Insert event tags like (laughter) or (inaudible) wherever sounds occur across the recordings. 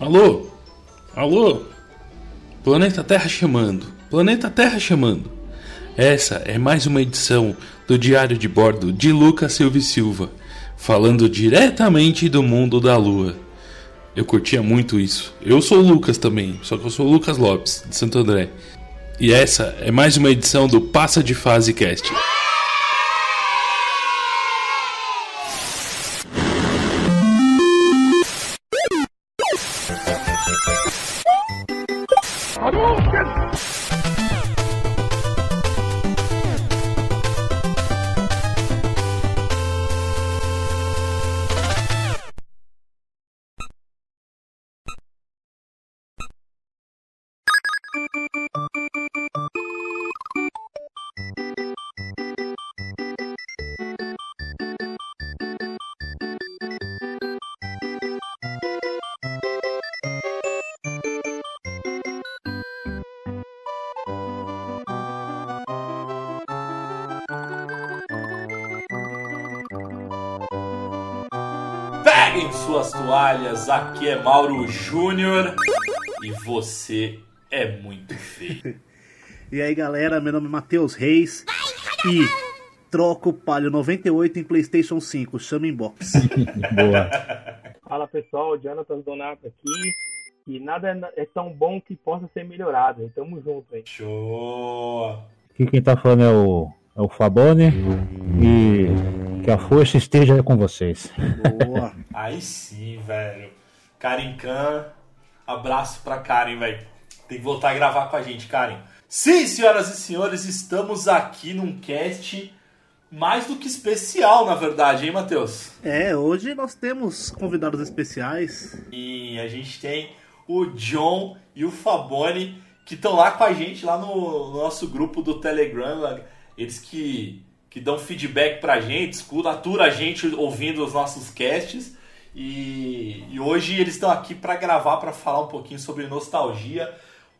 Alô? Alô? Planeta Terra chamando. Planeta Terra chamando. Essa é mais uma edição do Diário de Bordo de Lucas Silva e Silva, falando diretamente do mundo da Lua. Eu curtia muito isso. Eu sou Lucas também, só que eu sou Lucas Lopes, de Santo André. E essa é mais uma edição do Passa de Fase Cast. Peguem suas toalhas, aqui é Mauro Júnior e você é muito feio. (laughs) E aí galera, meu nome é Matheus Reis e troco o Palio 98 em Playstation 5, chama inbox. (laughs) Boa. Fala pessoal, Jonathan Donato aqui. E nada é tão bom que possa ser melhorado. Tamo junto, hein? Show! Aqui quem tá falando é o, é o Fabone. E que a força esteja com vocês. Boa. (laughs) Aí sim, velho. Karen Khan, abraço pra Karen, velho. Tem que voltar a gravar com a gente, Karen. Sim, senhoras e senhores, estamos aqui num cast mais do que especial, na verdade, hein, Matheus? É, hoje nós temos convidados especiais. E a gente tem o John e o Fabone que estão lá com a gente, lá no, no nosso grupo do Telegram. Eles que, que dão feedback pra gente, escuta, atura a gente ouvindo os nossos casts. E, e hoje eles estão aqui para gravar, para falar um pouquinho sobre nostalgia.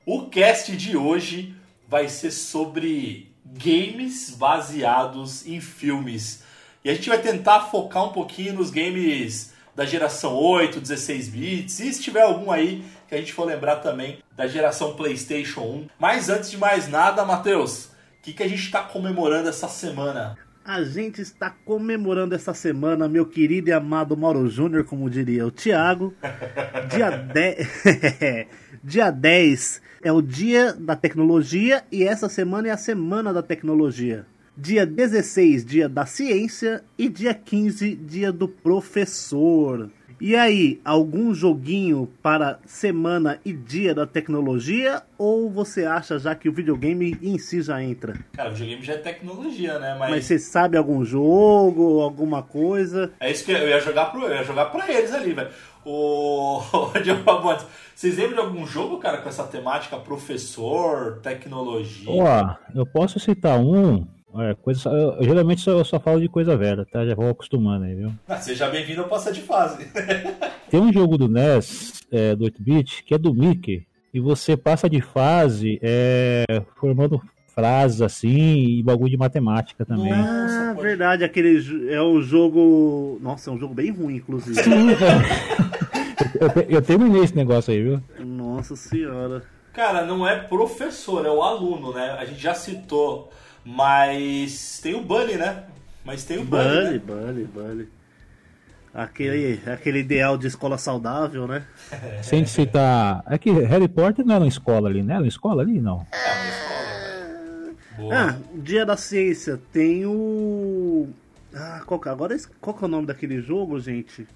O cast de hoje vai ser sobre games baseados em filmes. E a gente vai tentar focar um pouquinho nos games da geração 8, 16 bits, e se tiver algum aí que a gente for lembrar também da geração PlayStation 1. Mas antes de mais nada, Matheus, o que, que a gente está comemorando essa semana? A gente está comemorando essa semana, meu querido e amado Mauro Júnior, como diria o Thiago. (laughs) Dia 10. (laughs) dia 10 é o dia da tecnologia e essa semana é a semana da tecnologia. Dia 16, dia da ciência e dia 15, dia do professor. E aí, algum joguinho para semana e dia da tecnologia? Ou você acha já que o videogame em si já entra? Cara, o videogame já é tecnologia, né? Mas, Mas você sabe algum jogo, alguma coisa? é isso que eu ia jogar pro, eu ia jogar pra eles ali, velho. O (laughs) Diogo vocês lembram de algum jogo, cara, com essa temática professor, tecnologia? Ó, eu posso citar um. É, coisa, só- eu, eu geralmente só, eu só falo de coisa velha, tá? Já vou acostumando aí, viu? Ah, seja bem-vindo ao Passa de Fase. (laughs) Tem um jogo do NES, é, do 8-bit, que é do Mickey, e você passa de fase é, formando frases assim e bagulho de matemática também. Nossa, Ah, pode- verdade, aquele é um jogo. Nossa, é um jogo bem ruim, inclusive. (laughs) Eu, te- eu terminei esse negócio aí, viu? Nossa senhora. Cara, não é professor, é o aluno, né? A gente já citou, mas tem o Bunny, né? Mas tem o Bunny, Bunny, né? Bunny, Bunny. Aquele, aquele ideal de escola saudável, né? (laughs) Sem citar. É que Harry Potter não era uma escola ali, né? Era uma escola ali? Não. Boa. Ah, Dia da Ciência tem o. Ah, qual que, agora qual que é o nome daquele jogo, gente?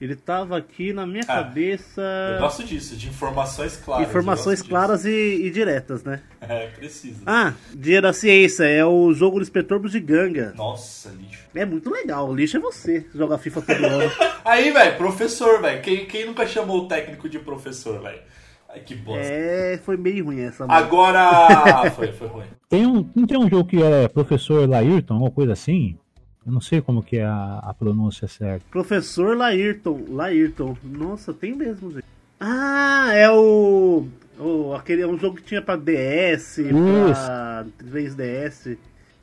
Ele tava aqui na minha Ah, cabeça. Eu gosto disso, de informações claras. Informações claras e, e diretas, né? (laughs) É, precisa. Ah, Dia da Ciência é o jogo do Inspetor Bugiganga. Nossa, lixo. É muito legal, o lixo é você jogar FIFA todo ano. (laughs) Aí, velho, professor, velho. Quem, quem nunca chamou o técnico de professor, velho? Ai, que bosta. É, foi meio ruim essa. mano. Agora. (laughs) foi, foi ruim. Tem um, não tem um jogo que é professor Laírton, alguma coisa assim? Eu não sei como que é a, a pronúncia certa. Professor Laírton, Laírton. Nossa, tem mesmo, gente. Ah, é o, o aquele é um jogo que tinha pra DS, pra 3DS.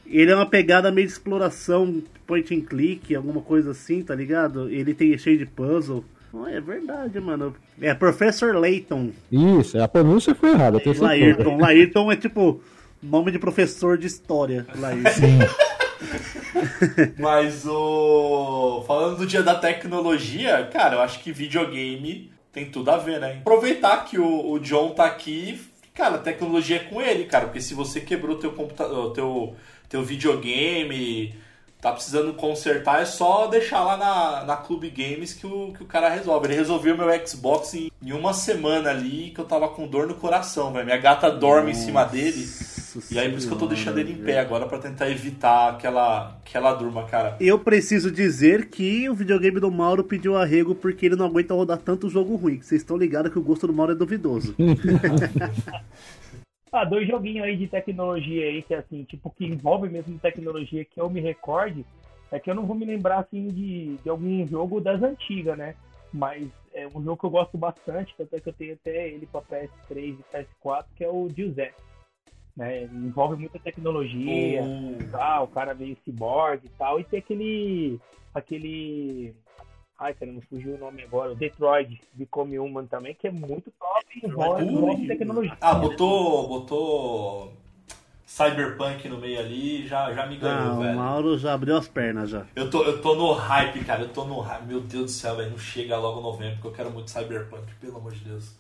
Ele é uma pegada meio de exploração, point and click, alguma coisa assim, tá ligado? Ele tem cheio de puzzle. Não, é verdade, mano. É Professor Layton. Isso, a pronúncia foi errada. Laírton. Laírton é tipo nome de professor de história. Laírton. (laughs) Mas o. Falando do dia da tecnologia, cara, eu acho que videogame tem tudo a ver, né? Aproveitar que o, o John tá aqui, cara, a tecnologia é com ele, cara. Porque se você quebrou teu computador, teu, teu videogame, tá precisando consertar, é só deixar lá na, na Clube Games que o, que o cara resolve. Ele resolveu meu Xbox em, em uma semana ali que eu tava com dor no coração, velho. Minha gata dorme em cima dele. E aí por isso que eu tô deixando ele em pé agora pra tentar evitar aquela, aquela durma, cara. Eu preciso dizer que o videogame do Mauro pediu arrego porque ele não aguenta rodar tanto jogo ruim. que Vocês estão ligados que o gosto do Mauro é duvidoso. (laughs) Ah, dois joguinhos aí de tecnologia aí, que assim, tipo, que envolve mesmo tecnologia que eu me recorde, é que eu não vou me lembrar assim de, de algum jogo das antigas, né? Mas é um jogo que eu gosto bastante, até que eu tenho até ele para PS3 e PS4, que é o Deus Ex. Né? Envolve muita tecnologia, Hum. tal, o cara meio cyborg e tal, e tem aquele. aquele. Ai, cara, não fugiu o nome agora, o Detroit Become Human também, que é muito top e envolve, envolve tecnologia. Ah, botou. botou. Cyberpunk no meio ali, já, já me ganhou, Ah, o velho. Mauro já abriu as pernas já. Eu tô, eu tô no hype, cara. Eu tô no hype. Meu Deus do céu, velho. Não chega logo novembro, porque eu quero muito Cyberpunk, pelo amor de Deus.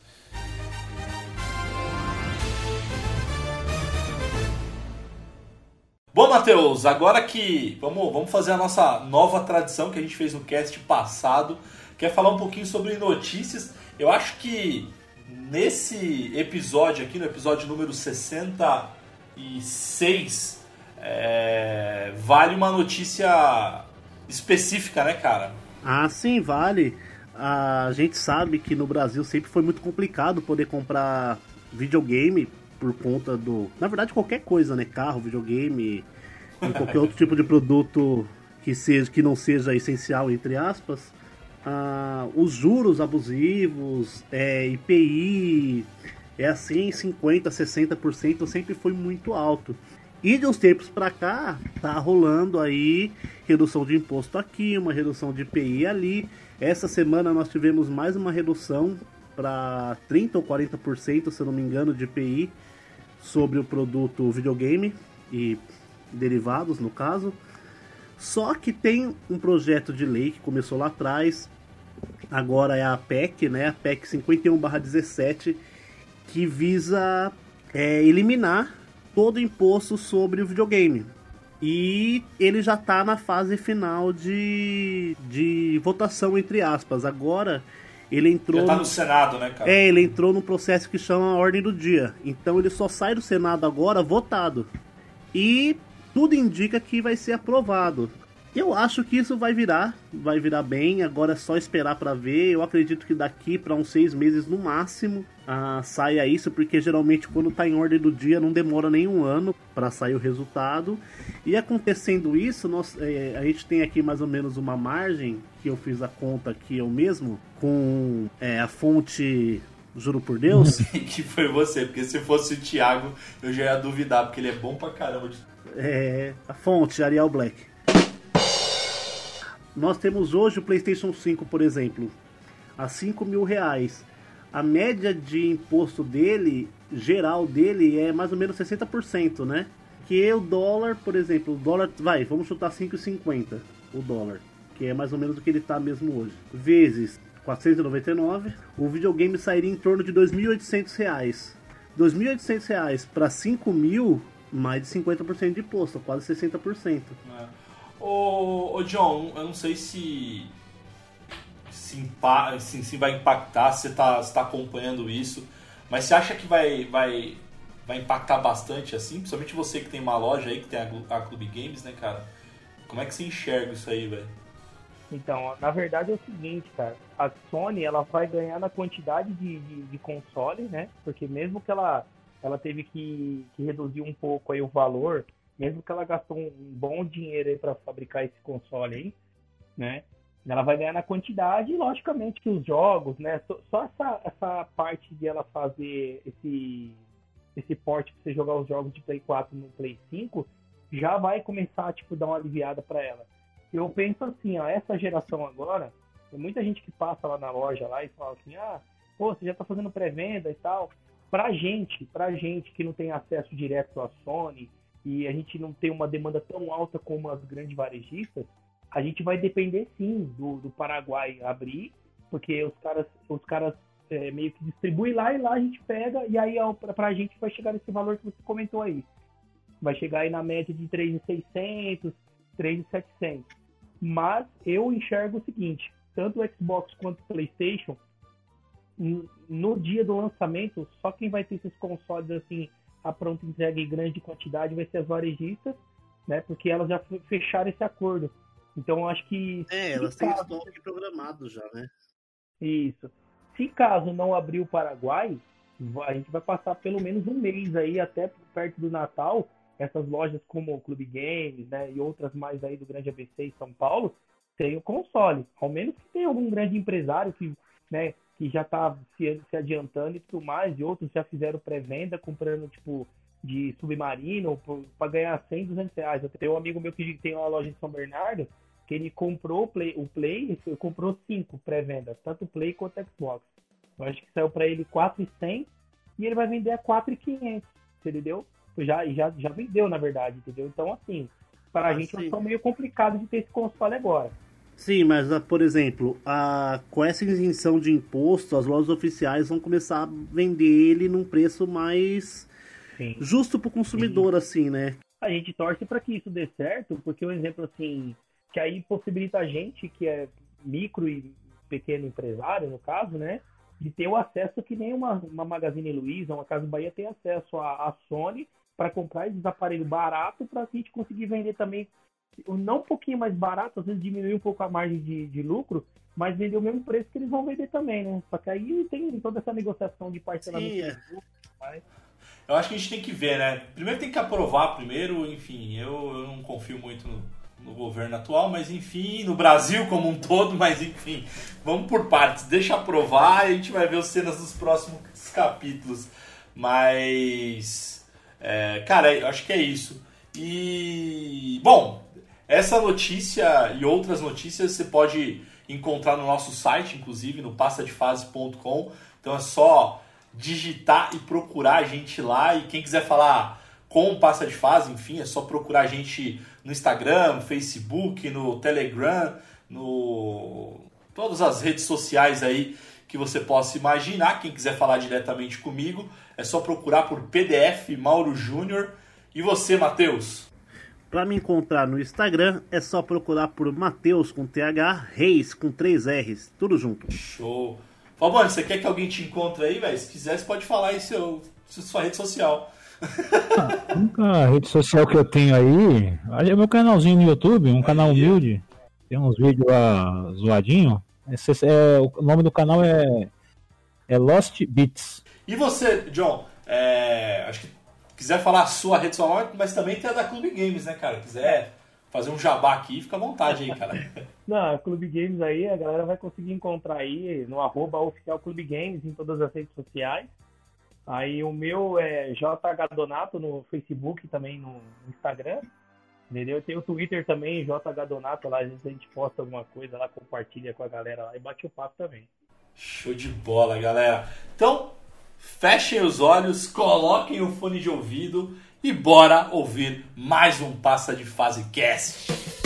Bom, Matheus, agora que vamos, vamos fazer a nossa nova tradição que a gente fez no cast passado, quer falar um pouquinho sobre notícias. Eu acho que nesse episódio aqui, no episódio número 66, é, vale uma notícia específica, né, cara? Ah, sim, vale. A gente sabe que no Brasil sempre foi muito complicado poder comprar videogame por conta do. Na verdade, qualquer coisa, né? Carro, videogame qualquer outro tipo de produto que, seja, que não seja essencial, entre aspas. Ah, os juros abusivos, é, IPI, é assim, 50%, 60% sempre foi muito alto. E de uns tempos pra cá, tá rolando aí redução de imposto aqui, uma redução de IPI ali. Essa semana nós tivemos mais uma redução para 30 ou 40%, se eu não me engano, de IPI sobre o produto videogame e derivados, no caso. Só que tem um projeto de lei que começou lá atrás, agora é a PEC, né? A PEC 51/17, que visa é, eliminar todo o imposto sobre o videogame. E ele já está na fase final de, de votação, entre aspas. Agora ele entrou. Já tá no- no Senado, né, cara? é, ele entrou num processo que chama Ordem do Dia. Então ele só sai do Senado agora votado. E tudo indica que vai ser aprovado. Eu acho que isso vai virar, vai virar bem. Agora é só esperar para ver. Eu acredito que daqui para uns seis meses no máximo ah, saia isso, porque geralmente quando tá em ordem do dia não demora nem um ano para sair o resultado. E acontecendo isso, nós, eh, a gente tem aqui mais ou menos uma margem que eu fiz a conta aqui eu mesmo com eh, a fonte Juro por Deus. (laughs) que foi você, porque se fosse o Thiago, eu já ia duvidar, porque ele é bom pra caramba. É, a fonte Arial Black. Nós temos hoje o PlayStation 5, por exemplo, a 5 mil reais. A média de imposto dele, geral dele, é mais ou menos 60%, né? Que o dólar, por exemplo, o dólar, vai, vamos chutar 5,50 o dólar, que é mais ou menos o que ele tá mesmo hoje. Vezes 499, o videogame sairia em torno de 2.800 reais. 2.800 reais para 5 mil, mais de 50% de imposto, quase 60%. né? Ô, ô, John, eu não sei se se, impa- se, se vai impactar, se você tá, se tá acompanhando isso, mas você acha que vai, vai, vai impactar bastante assim? Principalmente você que tem uma loja aí, que tem a, a Clube Games, né, cara? Como é que você enxerga isso aí, velho? Então, na verdade é o seguinte, cara. A Sony, ela vai ganhar na quantidade de, de, de console, né? Porque mesmo que ela, ela teve que, que reduzir um pouco aí o valor, mesmo que ela gastou um bom dinheiro aí para fabricar esse console aí, né? Ela vai ganhar na quantidade e, logicamente, que os jogos, né? Só, só essa, essa parte de ela fazer esse, esse porte para você jogar os jogos de Play 4 no Play 5 já vai começar, tipo, dar uma aliviada para ela. Eu penso assim, ó, essa geração agora, Tem muita gente que passa lá na loja lá e fala assim, ah, pô, você já tá fazendo pré-venda e tal. Pra gente, pra gente que não tem acesso direto à Sony e a gente não tem uma demanda tão alta como as grandes varejistas, a gente vai depender sim do, do Paraguai abrir, porque os caras, os caras é, meio que distribuem lá e lá a gente pega, e aí pra, pra gente vai chegar nesse valor que você comentou aí. Vai chegar aí na média de 3.600, 3.700. Mas eu enxergo o seguinte, tanto o Xbox quanto o PlayStation, no dia do lançamento, só quem vai ter esses consoles assim a pronta entrega em grande quantidade vai ser as varejistas, né? Porque elas já fecharam esse acordo. Então acho que. É, elas têm caso... estoque programado já, né? Isso. Se caso não abrir o Paraguai, a gente vai passar pelo menos um mês aí, até perto do Natal, essas lojas como o Clube Games, né, e outras mais aí do Grande ABC em São Paulo, tem o console. Ao menos que tenha algum grande empresário que, né, que já está se, se, adiantando e tudo mais, e outros já fizeram pré-venda comprando, tipo, de submarino para ganhar 100, 200 reais. Eu tenho um amigo meu que tem uma loja em São Bernardo, que ele comprou o Play, o Play comprou cinco pré-venda, tanto Play quanto Xbox. Eu acho que saiu para ele 4,100 e ele vai vender a 4,500, entendeu? Já, já, já vendeu, na verdade, entendeu? Então, assim, para a ah, gente é meio complicado de ter esse console agora. Sim, mas, ah, por exemplo, a, com essa isenção de imposto, as lojas oficiais vão começar a vender ele num preço mais Sim. justo para o consumidor, Sim. assim, né? A gente torce para que isso dê certo, porque um exemplo assim, que aí possibilita a gente, que é micro e pequeno empresário, no caso, né? De ter o acesso que nem uma, uma Magazine Luiza, uma Casa Bahia tem acesso à, à Sony para comprar esses aparelhos baratos para a gente conseguir vender também, não um pouquinho mais barato, às vezes diminuir um pouco a margem de, de lucro, mas vender o mesmo preço que eles vão vender também, né? Só que aí tem toda essa negociação de parcelamento. Sim, é. Eu acho que a gente tem que ver, né? Primeiro tem que aprovar primeiro, enfim, eu, eu não confio muito no no governo atual, mas enfim, no Brasil como um todo, mas enfim, vamos por partes, deixa aprovar e a gente vai ver as cenas dos próximos capítulos. Mas, é, cara, eu acho que é isso. E, bom, essa notícia e outras notícias você pode encontrar no nosso site, inclusive no passadefase.com. Então é só digitar e procurar a gente lá. E quem quiser falar com o Passa de Fase, enfim, é só procurar a gente no Instagram, no Facebook, no Telegram, no todas as redes sociais aí que você possa imaginar. Quem quiser falar diretamente comigo, é só procurar por PDF Mauro Júnior. E você, Matheus? Para me encontrar no Instagram, é só procurar por Matheus com TH, Reis com 3 R's, tudo junto. Show. Fabão, você quer que alguém te encontre aí, velho? Se quiser, você pode falar aí seu, sua rede social. A única rede social que eu tenho aí é meu canalzinho no YouTube, um canal humilde. Tem uns vídeos lá zoadinho. Esse, é, o nome do canal é, é Lost Beats. E você, John? É, acho que quiser falar a sua rede social, mas também tem a da Clube Games, né, cara? Quiser fazer um jabá aqui, fica à vontade aí, cara. (laughs) Não, Clube Games aí, a galera vai conseguir encontrar aí no arroba oficial Clube Games em todas as redes sociais. Aí o meu é JH Donato no Facebook também no Instagram. Entendeu? Tem o Twitter também, JH Donato, lá às vezes a gente posta alguma coisa lá, compartilha com a galera lá e bate o papo também. Show de bola, galera. Então, fechem os olhos, coloquem o fone de ouvido e bora ouvir mais um Passa de Fase Cast.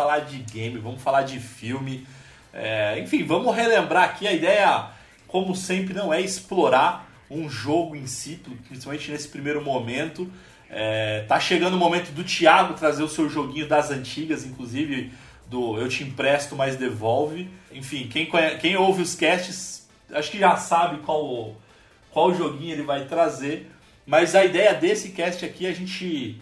Falar de game, vamos falar de filme. É, enfim, vamos relembrar aqui a ideia, como sempre, não é explorar um jogo em si, principalmente nesse primeiro momento. É, tá chegando o momento do Thiago trazer o seu joguinho das antigas, inclusive do Eu Te Empresto, mas devolve. Enfim, quem, conhece, quem ouve os casts, acho que já sabe qual, qual joguinho ele vai trazer. Mas a ideia desse cast aqui é a gente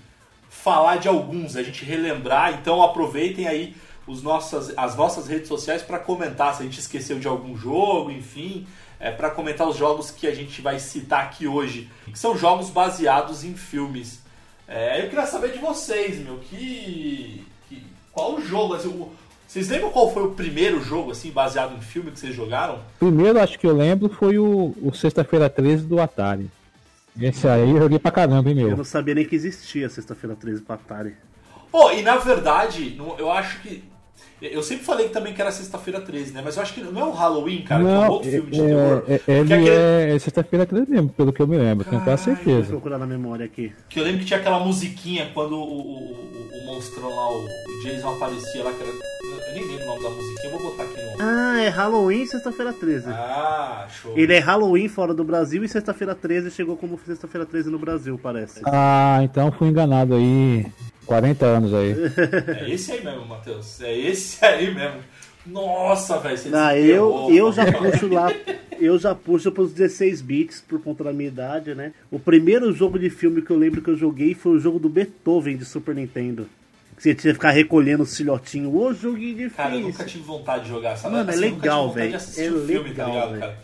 falar de alguns, a gente relembrar. Então aproveitem aí os nossas, as nossas redes sociais para comentar se a gente esqueceu de algum jogo, enfim, é, para comentar os jogos que a gente vai citar aqui hoje, que são jogos baseados em filmes. É, eu queria saber de vocês, meu, que, que qual o jogo, assim, o, vocês lembram qual foi o primeiro jogo assim baseado em filme que vocês jogaram? Primeiro, acho que eu lembro, foi o, o Sexta-feira 13 do Atari. Esse aí eu joguei pra caramba, primeiro. Eu não sabia nem que existia Sexta-feira 13 pro Atari. Pô, e na verdade, eu acho que eu sempre falei também que era sexta-feira 13, né? Mas eu acho que não é o Halloween, cara, não, que é um outro filme de é, terror. É, ele aquele... é sexta-feira 13 mesmo, pelo que eu me lembro, tenho quase Vou certeza. procurar na memória aqui. Que eu lembro que tinha aquela musiquinha quando o, o, o, o monstrão lá, o, Jason aparecia lá, que era. Eu nem lembro o nome da musiquinha, eu vou botar aqui no. Ah, é Halloween sexta-feira 13. Ah, show. Ele é Halloween fora do Brasil e sexta-feira 13 chegou como sexta-feira 13 no Brasil, parece. Ah, então fui enganado aí. 40 anos aí. É esse aí mesmo, Matheus. É esse (laughs) aí mesmo. Nossa, velho. Ah, eu, eu já (laughs) puxo lá. Eu já puxo pros 16 bits por conta da minha idade, né? O primeiro jogo de filme que eu lembro que eu joguei foi o jogo do Beethoven de Super Nintendo. Que você tinha que ficar recolhendo os filhotinhos. Ô, joguinho difícil. Cara, eu nunca tive vontade de jogar essa Mano, é assim, legal, velho. É filme, legal, tá ligado?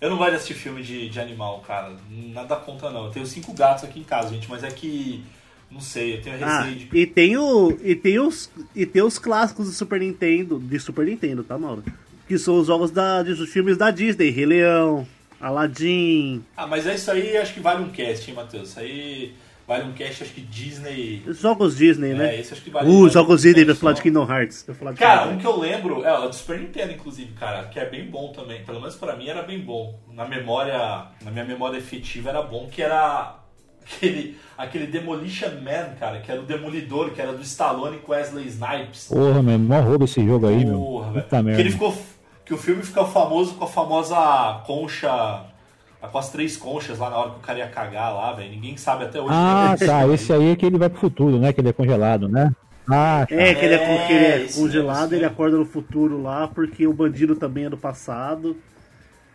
Eu não gosto de assistir filme de, de animal, cara. Nada contra, não. Eu tenho cinco gatos aqui em casa, gente, mas é que. Não sei, eu tenho Ah, receio de. e tem o e tem os e tem os clássicos do Super Nintendo, de Super Nintendo, tá, Mauro? Que são os jogos da dos filmes da Disney, Rei Leão, Aladdin, Ah, mas é isso aí, acho que vale um cast, hein, Matheus? Isso aí vale um cast, acho que Disney. jogos Disney, É, né? esse acho que vale Uh, jogos um Disney, eu falar de. Kingdom Hearts. Eu falar de Cara, Kingdom um que eu lembro é o do Super Nintendo, inclusive, cara, que é bem bom também. Pelo menos pra mim era bem bom. Na memória, na minha memória efetiva era bom, que era aquele, aquele Demolition Man, cara, que era o Demolidor, que era do Stallone com Wesley Snipes. Porra, meu, mó roubo esse jogo aí, meu. Porra, velho. Puta Que merda. ele ficou. Que o filme ficou famoso com a famosa concha. Com as três conchas lá na hora que o cara ia cagar lá, velho. Ninguém sabe até hoje. Ah, né? (laughs) tá. Esse aí é que ele vai pro futuro, né? Que ele é congelado, né? Ah, tá. É, que ele é, É, que ele é congelado, ele acorda no futuro lá, porque o bandido também é do passado.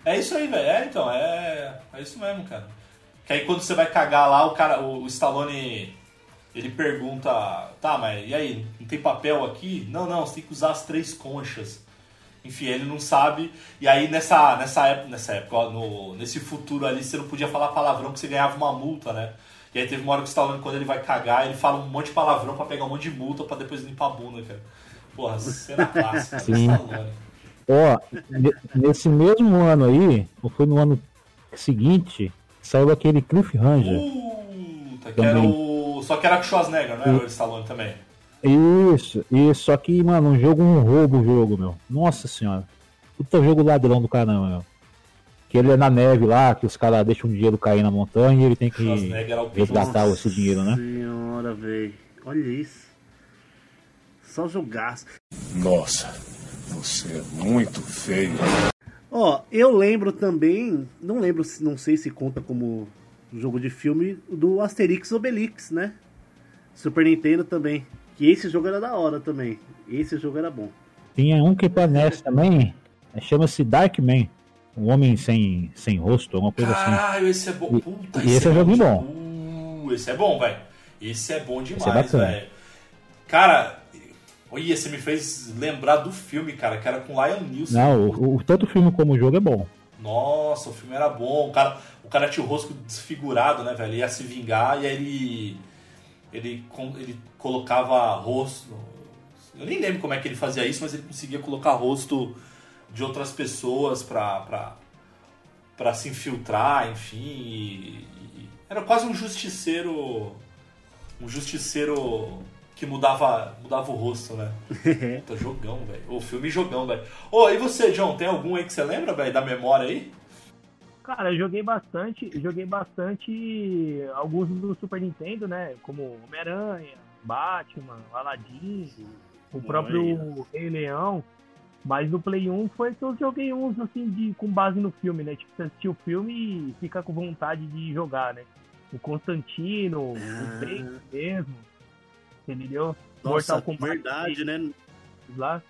É isso aí, velho. É, então, é, é isso mesmo, cara. Que aí quando você vai cagar lá, o cara, o, o Stallone, ele pergunta, tá, mas e aí, não tem papel aqui? Não, não, você tem que usar as três conchas. Enfim, ele não sabe. E aí nessa, nessa época, nessa época, ó, no, nesse futuro ali, você não podia falar palavrão que você ganhava uma multa, né? E aí teve uma hora que o Stallone, quando ele vai cagar, ele fala um monte de palavrão pra pegar um monte de multa pra depois limpar a bunda, cara. Porra, cena (laughs) clássica. Sim. Stallone. Ó, ne- nesse mesmo ano aí, ou foi no ano seguinte, saiu aquele Cliffhanger. Puta, que era o. Só que era com o Schwarzenegger, não era o Stallone também. Isso, isso. Só que, mano, um jogo, um roubo o jogo, meu. Nossa senhora. Puta jogo ladrão do caramba, meu. Que ele é na neve lá, que os caras deixam o dinheiro cair na montanha e ele tem que resgatar esse dinheiro, né? Senhora, velho. Olha isso. Só jogaço. Nossa, você é muito feio. Ó, eu lembro também, não lembro, se- não sei se conta como jogo de filme, do Asterix Obelix, né? Super Nintendo também. Que esse jogo era da hora também. Esse jogo era bom. Tinha um que parece também, é, chama-se Darkman. Um homem sem, sem rosto, alguma coisa assim. Caralho, esse é bom. E- Puta, e esse é joguinho bom. Uh, esse é bom, velho. Esse é bom Esse é demais, velho. Cara, olha, você me fez lembrar do filme, cara, que era com Lion Neeson. Não, o, o- tanto o filme como o jogo é bom. Nossa, o filme era bom. O cara, o cara tinha o rosto desfigurado, né, velho? Ele ia se vingar e aí ele. Ele, ele colocava rosto. Eu nem lembro como é que ele fazia isso, mas ele conseguia colocar rosto de outras pessoas pra, pra, pra se infiltrar, enfim. e- e- era quase um justiceiro. Um justiceiro que mudava, mudava o rosto, né? (laughs) Puta, jogão, velho. O filme jogão, velho. Ô, e você, John, tem algum aí que você lembra, velho, da memória aí? Cara, eu joguei bastante, eu joguei bastante alguns do Super Nintendo, né? Como Homem-Aranha, Batman, Aladdin, o próprio Rei Leão. Mas no Play 1 foi que eu joguei uns assim de, com base no filme, né? Tipo, você assistir o filme e fica com vontade de jogar, né? O Constantino, Ah. o Drake mesmo. Entendeu? Nossa, Mortal Kombat verdade, né? lá.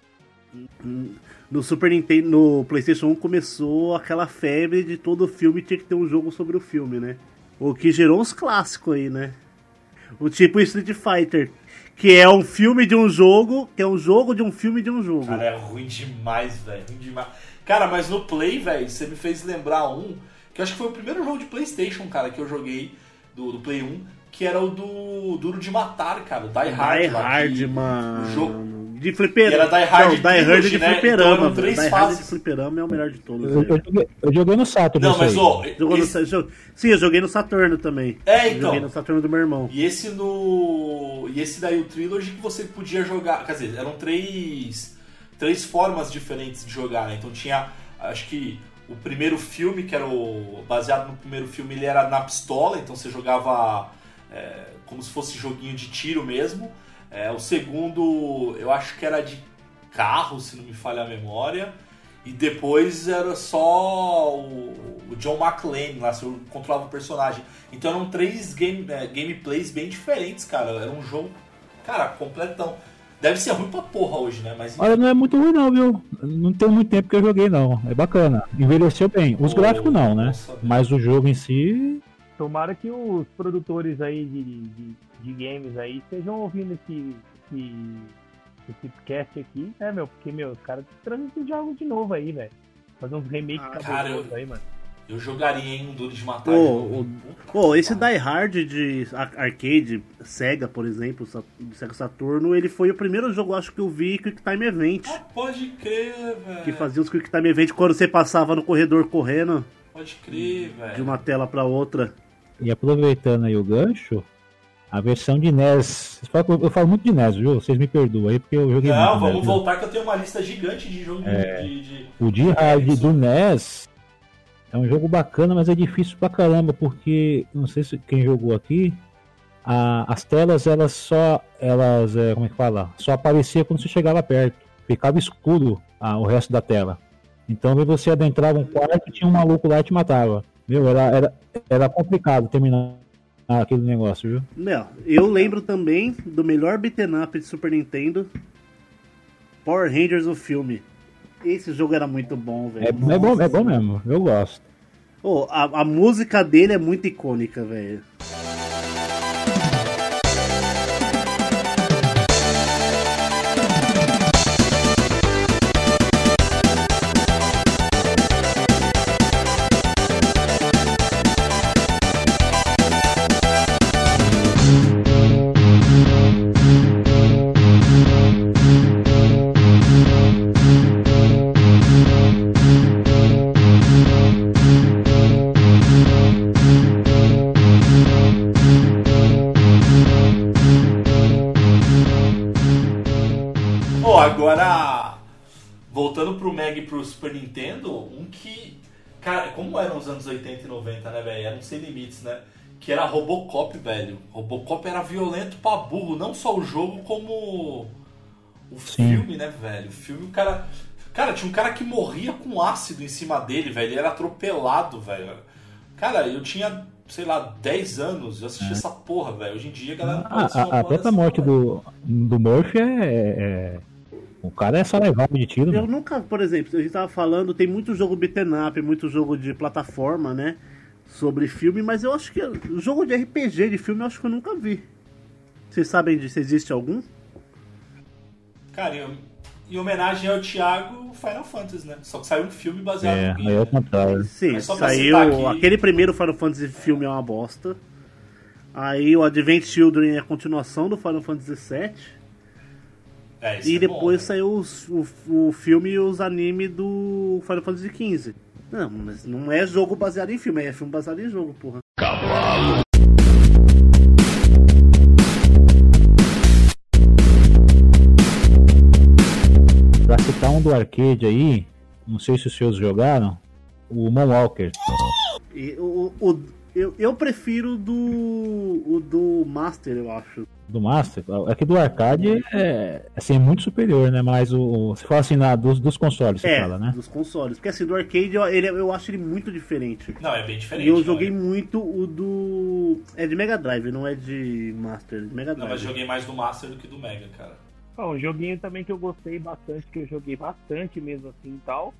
No Super Nintendo, no PlayStation 1 começou aquela febre de todo filme tinha que ter um jogo sobre o filme, né? O que gerou uns clássicos aí, né? O tipo Street Fighter, que é um filme de um jogo, que é um jogo de um filme de um jogo. Cara, é ruim demais, velho. Ruim demais. Cara, mas no Play, velho, você me fez lembrar um, que eu acho que foi o primeiro jogo de Playstation, cara, que eu joguei do, do Play 1, que era o do Duro de Matar, cara, o Die Hard. Die lá, Hard, que- mano. o jogo- De fliperama. Era Die Hard Não, Die Hard Trilogy, de né? fliperama, Então três Die Hard de fliperama é o melhor de todos. Eu, eu joguei, eu joguei no Saturn. Não, mas ó, Jogou no esse- jo- Sim, eu joguei no Saturno também. É, Eu então. Joguei no Saturno do meu irmão. E esse no. E esse daí, o Trilogy, que você podia jogar. Quer dizer, eram três. Três formas diferentes de jogar, né? Então tinha. Acho que o primeiro filme, que era o. Baseado no primeiro filme, ele era na pistola, então você jogava é, como se fosse joguinho de tiro mesmo. É, o segundo, eu acho que era de carro, se não me falha a memória. E depois era só o, o John McClane lá, você controlava o personagem. Então eram três game, é, gameplays bem diferentes, cara. Era um jogo, cara, completão. Deve ser ruim pra porra hoje, né? Mas Olha, não é muito ruim não, viu? Não tem muito tempo que eu joguei não. É bacana. Envelheceu bem. Os Pô, gráficos não, né? nossa, Mas o jogo em si. Tomara que os produtores aí de, de, de games aí estejam ouvindo esse, esse, esse cast aqui, né, meu? Porque, meu, os caras trazem esses jogos de novo aí, velho. Fazer uns remakes Ah, cara, cabulosos aí, mano. eu jogaria em um duro de matar. Pô, esse Die Hard de ar- arcade, Sega, por exemplo, Sega Saturno, ele foi o primeiro jogo, acho que eu vi Quick Time Event. Ah, pode crer, velho. Que fazia os Quick Time Event quando você passava no corredor correndo Pode crer, velho. de uma tela pra outra. E aproveitando aí o gancho, a versão de NES. Eu falo muito de NES, viu? Vocês me perdoam aí, porque eu joguei Não, muito vamos NES, viu? voltar que eu tenho uma lista gigante de jogos de, de- O de hard do NES é um jogo bacana, mas é difícil pra caramba, porque não sei se quem jogou aqui, a- as telas elas só elas é, como é que fala? Só aparecia quando você chegava perto, ficava escuro ah, o resto da tela. Então você adentrava um quarto e tinha um maluco lá e te matava. Meu, era, era, era complicado terminar aquele negócio, viu? Meu, eu lembro também do melhor beat'em up de Super Nintendo, Power Rangers o filme. Esse jogo era muito bom, É, velho. é bom, é bom mesmo, eu gosto. Ô, a, a música dele é muito icônica, velho. Voltando pro Mega e pro Super Nintendo, um que. Cara, como eram os anos 80 e 90, né, velho? Eram sem limites, né? Que era Robocop, velho. Robocop era violento pra burro, não só o jogo, como. O Sim. filme, né, velho? O filme, o cara. Cara, tinha um cara que morria com ácido em cima dele, velho. Ele era atropelado, velho. Cara, eu tinha, sei lá, 10 anos, eu assisti essa porra, velho. Hoje em dia a galera não Ah, se a, a incomodar própria morte do, do Murphy é, é- O cara é saraivado de tiro, Eu mano. nunca, por exemplo, a gente tava falando, tem muito jogo beat'em up, muito jogo de plataforma, né? Sobre filme, mas eu acho que jogo de RPG de filme eu acho que eu nunca vi. Vocês sabem se existe algum? Cara, em, em homenagem ao Thiago, Final Fantasy, né? Só que saiu um filme baseado É, no aí é o contrário. Sim, só pra saiu. aqui- Aquele primeiro Final Fantasy filme é uma bosta. Aí o Advent Children é a continuação do Final Fantasy VII. É, isso E é depois bom, saiu os- o, o filme e os animes do Final Fantasy XV. Não, mas não é jogo baseado em filme, é filme baseado em jogo, porra. Pra citar um do arcade aí, não sei se os seus jogaram, o Moonwalker. E o, o, eu, eu prefiro do. o do Master, eu acho. Do Master? É que do arcade é assim, é muito superior, né? Mas o. Você fala assim, na, dos, dos consoles, você é, fala, né? dos consoles. Porque assim, do arcade eu, ele, eu acho ele muito diferente. Não, é bem diferente. E eu joguei muito o do. É de Mega Drive, não é de Master, é de Mega Drive. Não, mas joguei mais do Master do que do Mega, cara. Bom, um joguinho também que eu gostei bastante, que eu joguei bastante mesmo assim e tal,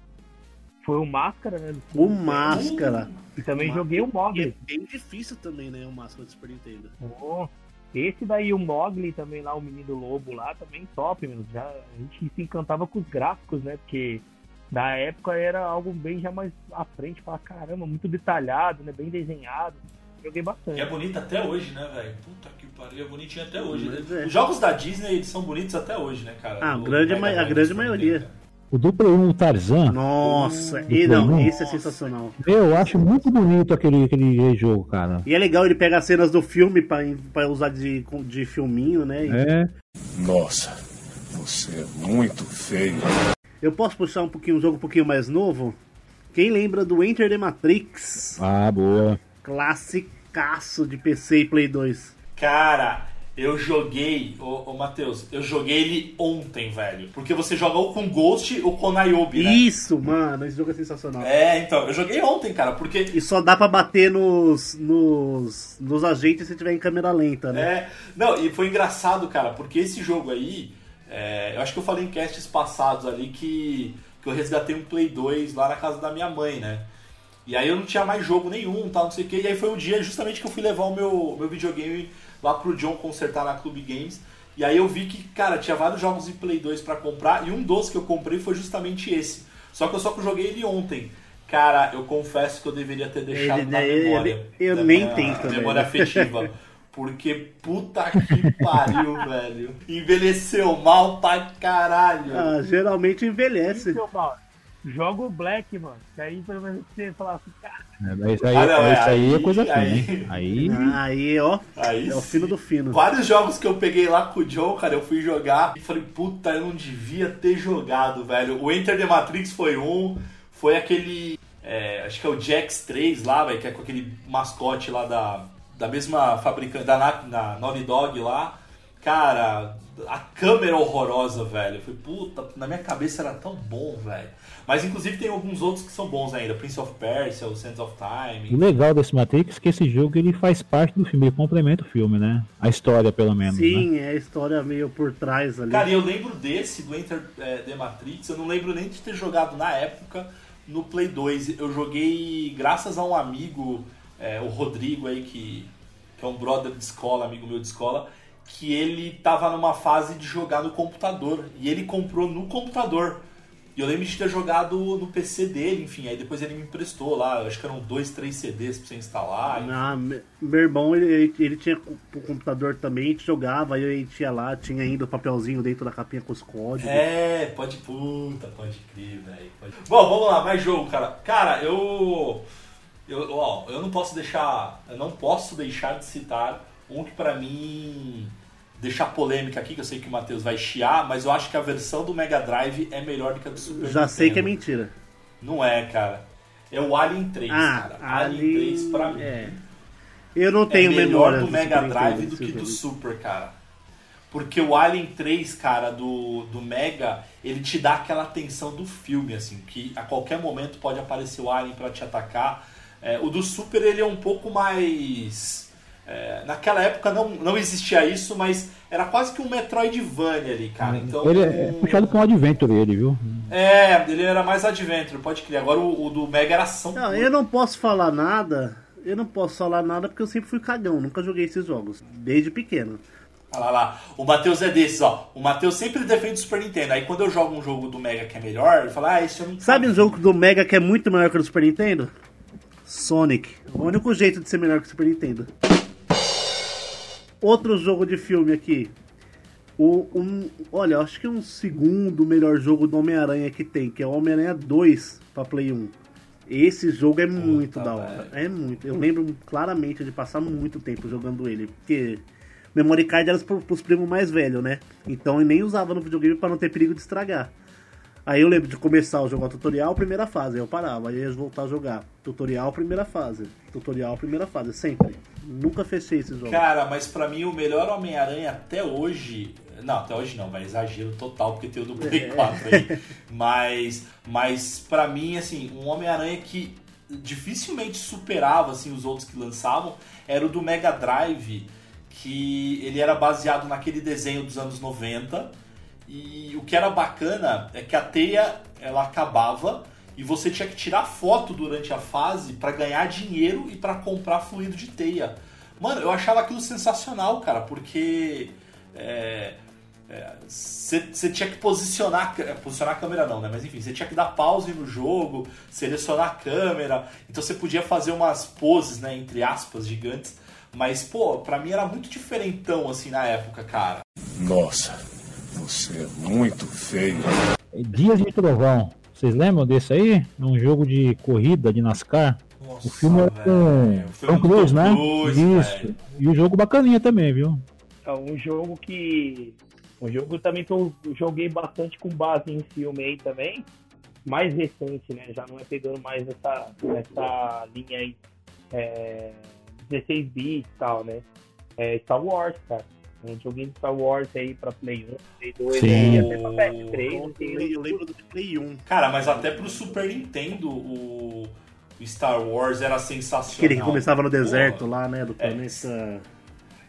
foi o Máscara, né? O. Máscara. E também O joguei o E é Mogli. bem difícil também, né? O Máscara do Super Nintendo. Oh, esse daí, o Mogli também lá, o Menino Lobo lá, também top, meu. Já, a gente se encantava com os gráficos, né? Porque na época era algo bem já mais à frente, pra caramba, muito detalhado, né? Bem desenhado. Joguei bastante. E é bonita até hoje, né, velho? Puta que pariu, é bonitinho até hoje. Né? é. Os jogos da Disney, eles são bonitos até hoje, né, cara? Ah, Do grande a grande maioria. Nintendo. O do Play 1, o Tarzan, Nossa, e, não, esse é sensacional. eu acho muito bonito aquele, aquele jogo, cara. E é legal ele pegar cenas do filme pra, pra usar de, de filminho, né? E É, Nossa, você é muito feio. Eu posso puxar um pouquinho um jogo um pouquinho mais novo? Quem lembra do Enter the Matrix? ah, boa. Classicaço de PC e Play 2. Cara, eu joguei, ô, ô Matheus, eu joguei ele ontem, velho. Porque você joga ou com Ghost ou com Niobe, né? Isso, mano, esse jogo é sensacional. É, então, eu joguei ontem, cara, porque E só dá pra bater nos, nos, nos agentes se tiver em câmera lenta, né? É, não, e foi engraçado, cara, porque esse jogo aí, é, eu acho que eu falei em casts passados ali que, que eu resgatei um Play 2 lá na casa da minha mãe, né? E aí eu não tinha mais jogo nenhum, tal, não sei o que, e aí foi o dia justamente que eu fui levar o meu, meu videogame lá pro John consertar na Clube Games. E aí eu vi que, cara, tinha vários jogos de Play 2 pra comprar, e um dos que eu comprei foi justamente esse. Só que eu só que eu joguei ele ontem. Cara, eu confesso que eu deveria ter deixado Ele- na ele- memória. eu da nem minha tenho também. Memória afetiva. (laughs) Porque puta que pariu, (laughs) velho. Envelheceu mal pra caralho. Ah, geralmente envelhece. Mal, Joga o Black, mano. Que aí pelo menos você falar assim, cara, É, mas aí, Ah, não, é, isso aí é aí- coisa fina, aí-? Aí, Aí, ó, Aí é o fino do fino. Vários jogos que eu peguei lá com o John, cara, eu fui jogar e falei, puta, eu não devia ter jogado, velho. O Enter the Matrix foi um, foi aquele. é, acho que é o Jax 3 lá, velho, que é com aquele mascote lá da, da mesma fabricante, da Na- na Naughty Dog lá. Cara, a câmera horrorosa, velho. Foi puta, na minha cabeça era tão bom, velho. Mas inclusive tem alguns outros que são bons ainda. Prince of Persia, o Sands of Time. o legal desse Matrix é que esse jogo ele faz parte do filme, ele complementa o filme, né? A história, pelo menos. Né? Sim, é a história meio por trás ali. Cara, e eu lembro desse, do Enter é, the Matrix, eu não lembro nem de ter jogado na época no Play 2. Eu joguei graças a um amigo, é, o Rodrigo aí, que, que é um brother de escola, amigo meu de escola, que ele tava numa fase de jogar no computador. E ele comprou no computador. E eu lembro de ter jogado no PC dele, enfim, aí depois ele me emprestou lá, acho que eram dois, três CDs pra você instalar. enfim. Ah, me- meu irmão, ele, ele tinha o computador também, a gente jogava, aí a gente ia lá, tinha ainda o papelzinho dentro da capinha com os códigos. É, pode puta, pode crer, velho. pode- Bom, vamos lá, mais jogo, cara. Cara, eu eu, ó, eu não posso deixar, eu não posso deixar de citar um que pra mim deixar polêmica aqui, que eu sei que o Matheus vai chiar, mas eu acho que a versão do Mega Drive é melhor do que a do Super Já sei que é Nintendo. mentira. Não é, cara. É o Alien 3, Ah, cara. Alien ali- 3 pra mim. é. Eu não tenho é melhor do Mega Drive Nintendo, do que do. Super, cara. Porque o Alien 3, cara, do, do Mega, ele te dá aquela tensão do filme, assim, que a qualquer momento pode aparecer o Alien pra te atacar. É, o do Super, ele é um pouco mais... é, naquela época não, não existia isso, mas era quase que um Metroidvania ali, cara. Então, Ele é puxado pra um adventure, ele, viu? É, ele era mais Adventure, pode crer. Agora o, o do Mega era ação. Não, eu não posso falar nada. Eu não posso falar nada porque eu sempre fui cagão, nunca joguei esses jogos, desde pequeno. Olha lá, lá. O Matheus é desses, ó. O Matheus sempre defende o Super Nintendo. Aí quando eu jogo um jogo do Mega que é melhor, ele fala, ah, esse eu não Sabe um jogo do Mega que é muito melhor que o do Super Nintendo? Sonic. O único jeito de ser melhor que o Super Nintendo. Outro jogo de filme aqui. O, um, olha, acho que é um segundo melhor jogo do Homem-Aranha que tem, que é o Homem-Aranha 2 pra Play 1. Esse jogo é muito da hora. É muito. Eu lembro claramente de passar muito tempo jogando ele. Porque memory card era pro- pros primos mais velhos, né? Então eu nem usava no videogame pra não ter perigo de estragar. Aí eu lembro de começar a jogar tutorial, primeira fase, aí eu parava, aí eu ia voltar a jogar. Tutorial, primeira fase. Tutorial, primeira fase, sempre. Nunca fechei esse jogo. Cara, mas pra mim o melhor Homem-Aranha até hoje. Não, até hoje não, vai exagero total, porque tem o do (laughs) Play É. 4 aí. Mas, mas pra mim, assim, um Homem-Aranha que dificilmente superava assim, os outros que lançavam era o do Mega Drive, que ele era baseado naquele desenho dos anos 90. E o que era bacana é que a teia ela acabava e você tinha que tirar foto durante a fase pra ganhar dinheiro e pra comprar fluido de teia. Mano, eu achava aquilo sensacional, cara, porque você tinha que posicionar, é, posicionar a câmera não, né? Mas enfim, você tinha que dar pause no jogo, selecionar a câmera, então você podia fazer umas poses, né, entre aspas, gigantes. Mas, pô, pra mim era muito diferentão, assim, na época, cara. Nossa, você é muito feio. Dias de Trovão. Vocês lembram desse aí? É um jogo de corrida de NASCAR. Nossa, O filme é com velho. O filme Tom Cruise, né? Cruise, Isso. velho. E o jogo bacaninha também, viu? É um jogo que. Um jogo também que eu joguei bastante com base em filme aí também. Mais recente, né? Já não é pegando mais essa, essa linha aí. É, 16 bits e tal, né? É Star Wars, cara. Um joguinho de Star Wars aí pra Play 1, Play 2, Sim. e até pra PS3. Eu, assim, eu lembro do Play 1. Cara, mas até pro Super Nintendo o Star Wars era sensacional. Aquele que começava no deserto Porra. lá, né? Do planeta.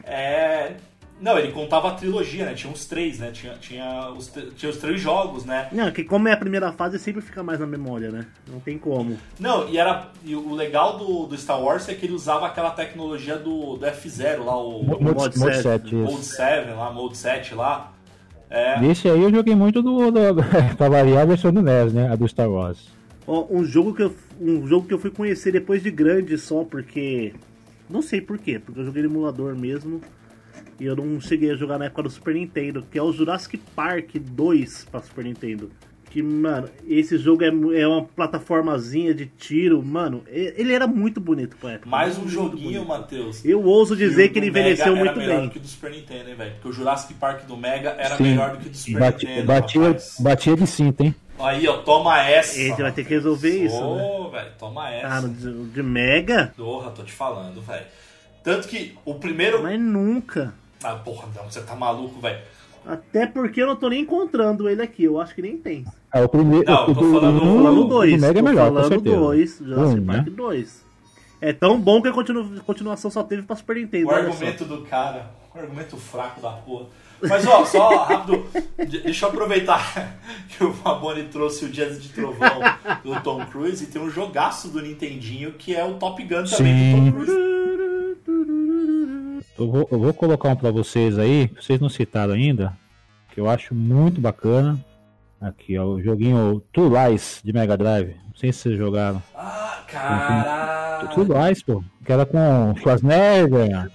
É. Não, ele contava a trilogia, né? Tinha uns três, né? Tinha, tinha, os, tinha os três jogos, né? Não, que como é a primeira fase, sempre fica mais na memória, né? Não tem como. Não, e era. E o legal do, do Star Wars é que ele usava aquela tecnologia do, do F0 lá, o Mode, Mode Mode 7, 7, Mode isso. 7 lá, Mode 7 lá. É. Nesse aí eu joguei muito do, do (laughs) pra variar a versão do NES, né? A do Star Wars. Um jogo que eu um jogo que eu fui conhecer depois de grande só porque não sei por quê, porque eu joguei no emulador mesmo e eu não cheguei a jogar na época do Super Nintendo, que é o Jurassic Park 2 para Super Nintendo. Que, mano, esse jogo é, é uma plataformazinha de tiro, mano, ele era muito bonito pra época. Mais um joguinho. Matheus. Eu ouso dizer que ele envelheceu Mega muito era melhor bem. do que o do Super Nintendo, hein, velho? Porque o Jurassic Park do Mega era Sim. melhor do que o do Super Bati- Nintendo. batia, batia de cinta, hein? Aí, ó, toma essa. Esse vai ter que resolver isso, né? Ô, velho, toma essa. Ah, no de, de Mega? Porra, tô te falando, velho. Tanto que o primeiro. Mas nunca. Ah, porra, não, você tá maluco, velho. Até porque eu não tô nem encontrando ele aqui, eu acho que nem tem. É, o primeiro. Não, o tô do- falando- do- tô falando do 2. Mega é tô melhor, com falando. 2. Jurassic Um, Park né? 2. É tão bom que a continu- continuação só teve pra Super Nintendo. O argumento do cara, o argumento fraco da porra. Mas ó, só rápido, de- deixa eu aproveitar (laughs) que o Faboni trouxe o Dias de Trovão do Tom Cruise e tem um jogaço do Nintendinho que é o Top Gun também Sim. do Tom Cruise. Eu vou, eu vou colocar um pra vocês aí, que vocês não citaram ainda, que eu acho muito bacana. Aqui, ó, o joguinho Two Lies de Mega Drive. Não sei se vocês jogaram. Ah, caralho. Two Lies, pô. Que era com Schwarzenegger,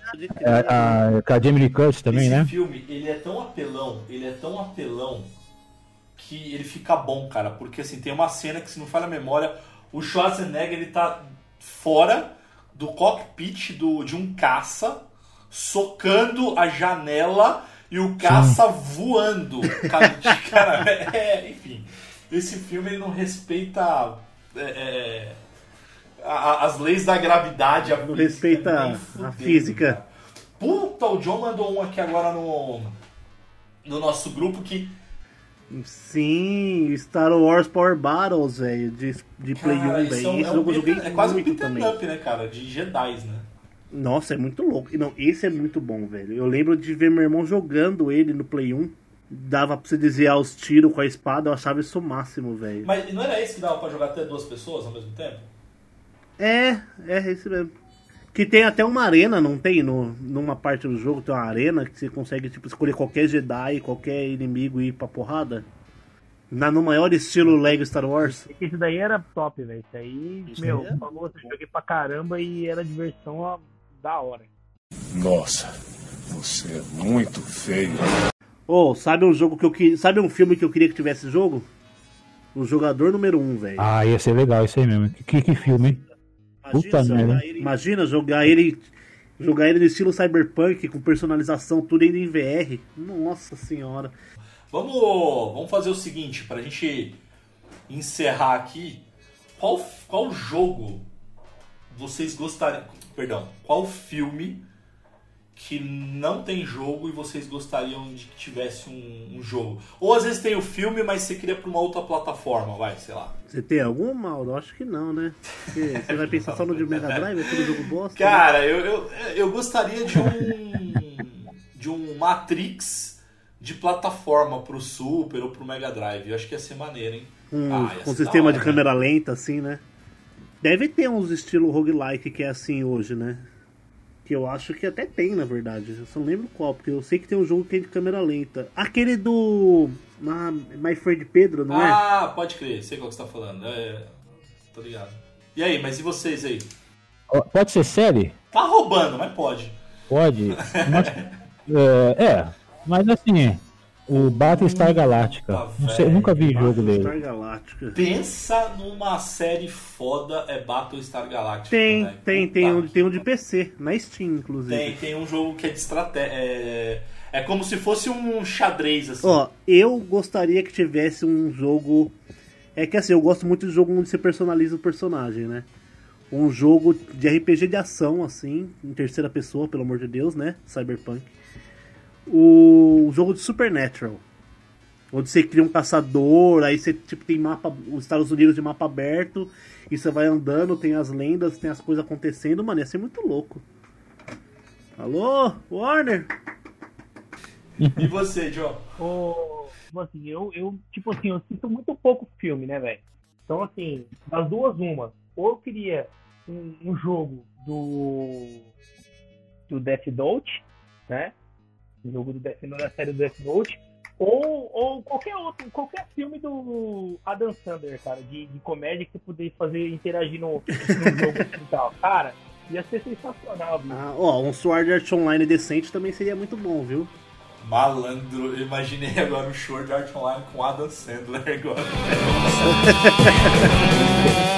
a, a, com a Jamie Lee Curtis também, Esse né? filme, ele é tão apelão, ele é tão apelão que ele fica bom, cara. Porque assim, tem uma cena que, se não falha a memória, o Schwarzenegger ele tá fora do cockpit do, de um caça, socando a janela e o caça voando. Cara, (laughs) cara, é, enfim. Esse filme ele não respeita é, é, a- as leis da gravidade. A Não física, respeita a física. cara. Puta, o John mandou um aqui agora no, no nosso grupo que. Sim, Star Wars Power Battles, velho, de, de Play 1, cara, isso velho. é um- Esse é um beat- é quase um beat'em também. up, né, cara? De Jedi, né? Nossa, é muito louco. E Não, esse é muito bom, velho. Eu lembro de ver meu irmão jogando ele no Play 1. Dava pra você desviar os tiros com a espada, eu achava isso o máximo, velho. Mas não era esse que dava pra jogar até duas pessoas ao mesmo tempo? É, é esse mesmo. Que tem até uma arena, não tem? No, numa parte do jogo tem uma arena que você consegue tipo, escolher qualquer Jedi, qualquer inimigo e ir pra porrada. Na, no maior estilo Lego Star Wars. Esse daí era top, velho. Esse aí, Isso meu, é falou, eu joguei pra caramba e era diversão ó, da hora. Nossa, você é muito feio. Ô, sabe um jogo que eu queria. Sabe um filme que eu queria que tivesse jogo? O jogador número 1, um, velho. Ah, ia ser legal isso aí mesmo. Que, que filme, hein? puta jogar merda. ele, imagina jogar ele. Jogar ele no estilo cyberpunk, com personalização, tudo ainda em VR. Nossa senhora. Vamos, vamos fazer o seguinte, pra gente encerrar aqui, qual, qual jogo vocês gostariam. Perdão, qual filme que não tem jogo e vocês gostariam de que tivesse um, um jogo? Ou às vezes tem o filme, mas você queria pra uma outra plataforma, vai, sei lá. Você tem algum, Mauro? Acho que não, né? Porque você vai pensar só no de Mega Drive, é todo jogo bosta. né? Cara, eu, eu, eu gostaria de um. de um Matrix de plataforma pro Super ou pro Mega Drive. Eu acho que ia ser maneiro, hein? Com, Ah, ser sistema da de hora, câmera lenta, assim, né? Deve ter uns estilo roguelike que é assim hoje, né? Que eu acho que até tem, na verdade. Eu só não lembro qual, porque eu sei que tem um jogo que é de câmera lenta. Aquele do. Ah, My Friend Pedro, não é? Ah, pode crer, sei qual que você tá falando. É, tô ligado. E aí, mas e vocês aí? Pode ser série? Tá roubando, mas pode. Pode. (laughs) Mas, é, é, mas assim, o Battlestar Galactica. Tá Não sei, nunca vi jogo Star dele. Galáctica. Pensa numa série foda, é Battlestar Galactica. Tem, moleque. tem, Puta tem um, tem um de PC, na Steam, inclusive. Tem, tem um jogo que é de estratégia. É, é como se fosse um xadrez, assim. Ó, eu gostaria que tivesse um jogo. É que assim, eu gosto muito de jogo onde você personaliza o personagem, né? Um jogo de RPG de ação, assim, em terceira pessoa, pelo amor de Deus, né? Cyberpunk. O jogo de Supernatural. Onde você cria um caçador, aí você tipo, tem mapa, os Estados Unidos de mapa aberto, e você vai andando, tem as lendas, tem as coisas acontecendo, mano, ia ser muito louco. Alô, Warner? E você, John? Ô, tipo assim, eu, eu, tipo assim, eu sinto muito pouco filme, né, velho? Então, assim, das duas, uma. Ou eu queria um, um jogo do. do Death Note, né? Um jogo do Death Note, da série do Death Note. Ou, ou qualquer outro, qualquer filme do Adam Sandler, cara, de, de comédia que você pudesse fazer interagir no, no jogo (laughs) e tal. Cara, ia ser sensacional, viu? Ah, ó, um Sword Art Online decente também seria muito bom, viu? Malandro, eu imaginei agora show de Art Online com Adam Sandler agora. (laughs)